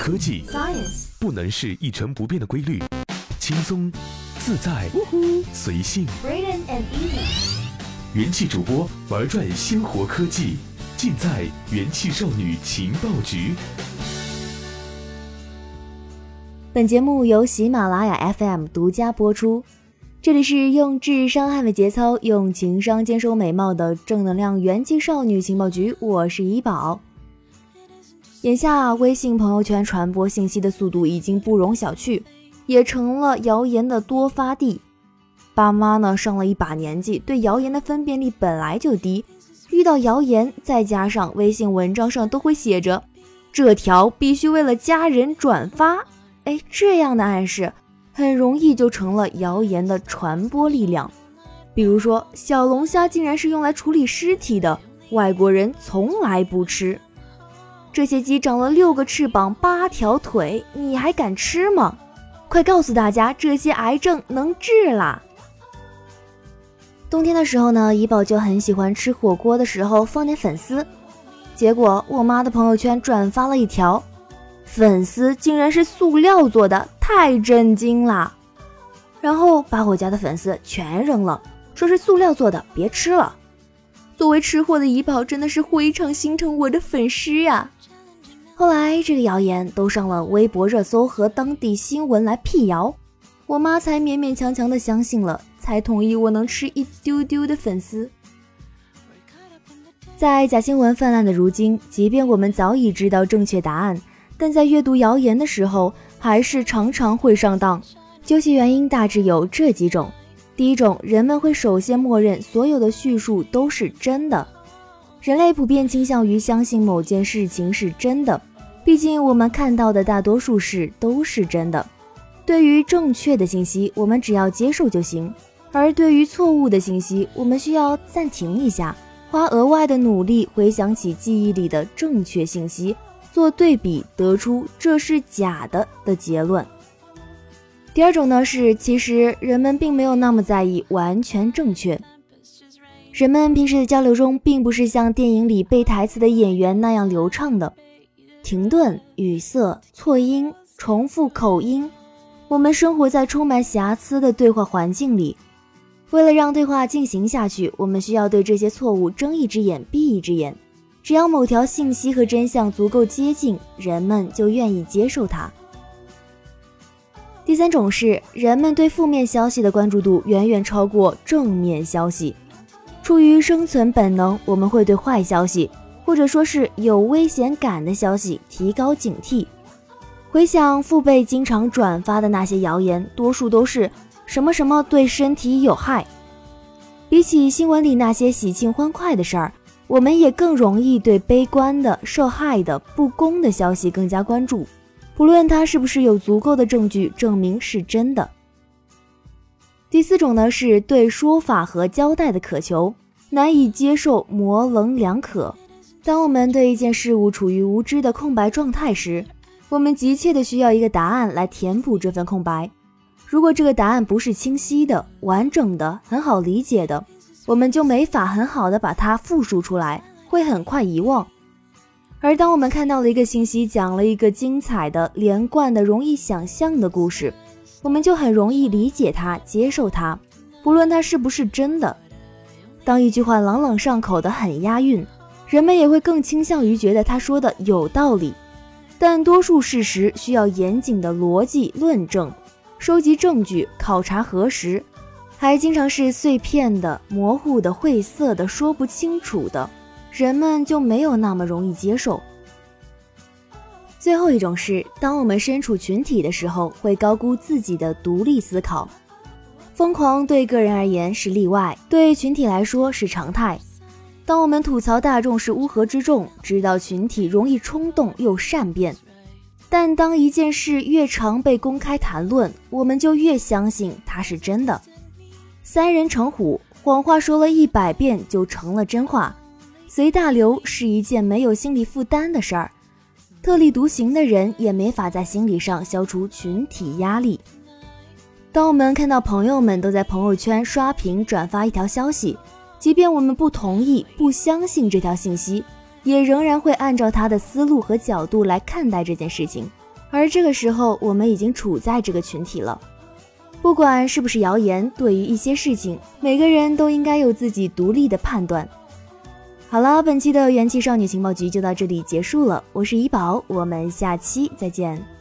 科技 Science 不能是一成不变的规律，轻松、自在、随性。Braden and Easy 元气主播玩转鲜活科技，尽在元气少女情报局。本节目由喜马拉雅 FM 独家播出。这里是用智商捍卫节操，用情商坚守美貌的正能量元气少女情报局，我是怡宝。眼下，微信朋友圈传播信息的速度已经不容小觑，也成了谣言的多发地。爸妈呢，上了一把年纪，对谣言的分辨力本来就低，遇到谣言，再加上微信文章上都会写着“这条必须为了家人转发”，哎，这样的暗示。很容易就成了谣言的传播力量。比如说，小龙虾竟然是用来处理尸体的，外国人从来不吃。这些鸡长了六个翅膀、八条腿，你还敢吃吗？快告诉大家，这些癌症能治啦！冬天的时候呢，怡宝就很喜欢吃火锅的时候放点粉丝，结果我妈的朋友圈转发了一条。粉丝竟然是塑料做的，太震惊啦！然后把我家的粉丝全扔了，说是塑料做的，别吃了。作为吃货的怡宝真的是非常心疼我的粉丝呀。后来这个谣言都上了微博热搜和当地新闻来辟谣，我妈才勉勉强强的相信了，才同意我能吃一丢丢的粉丝。在假新闻泛滥的如今，即便我们早已知道正确答案。但在阅读谣言的时候，还是常常会上当。究其原因，大致有这几种：第一种，人们会首先默认所有的叙述都是真的。人类普遍倾向于相信某件事情是真的，毕竟我们看到的大多数事都是真的。对于正确的信息，我们只要接受就行；而对于错误的信息，我们需要暂停一下，花额外的努力回想起记忆里的正确信息。做对比，得出这是假的的结论。第二种呢是，其实人们并没有那么在意完全正确。人们平时的交流中，并不是像电影里背台词的演员那样流畅的，停顿、语塞、错音、重复口音。我们生活在充满瑕疵的对话环境里，为了让对话进行下去，我们需要对这些错误睁一只眼闭一只眼。只要某条信息和真相足够接近，人们就愿意接受它。第三种是，人们对负面消息的关注度远远超过正面消息。出于生存本能，我们会对坏消息，或者说是有危险感的消息提高警惕。回想父辈经常转发的那些谣言，多数都是什么什么对身体有害。比起新闻里那些喜庆欢快的事儿。我们也更容易对悲观的、受害的、不公的消息更加关注，不论它是不是有足够的证据证明是真的。第四种呢，是对说法和交代的渴求，难以接受模棱两可。当我们对一件事物处于无知的空白状态时，我们急切的需要一个答案来填补这份空白。如果这个答案不是清晰的、完整的、很好理解的，我们就没法很好的把它复述出来，会很快遗忘。而当我们看到了一个信息，讲了一个精彩的、连贯的、容易想象的故事，我们就很容易理解它、接受它，不论它是不是真的。当一句话朗朗上口的很押韵，人们也会更倾向于觉得他说的有道理。但多数事实需要严谨的逻辑论证，收集证据，考察核实。还经常是碎片的、模糊的、晦涩的、说不清楚的，人们就没有那么容易接受。最后一种是，当我们身处群体的时候，会高估自己的独立思考。疯狂对个人而言是例外，对群体来说是常态。当我们吐槽大众是乌合之众，知道群体容易冲动又善变，但当一件事越常被公开谈论，我们就越相信它是真的。三人成虎，谎话说了一百遍就成了真话。随大流是一件没有心理负担的事儿，特立独行的人也没法在心理上消除群体压力。当我们看到朋友们都在朋友圈刷屏转发一条消息，即便我们不同意、不相信这条信息，也仍然会按照他的思路和角度来看待这件事情。而这个时候，我们已经处在这个群体了。不管是不是谣言，对于一些事情，每个人都应该有自己独立的判断。好了，本期的元气少女情报局就到这里结束了。我是怡宝，我们下期再见。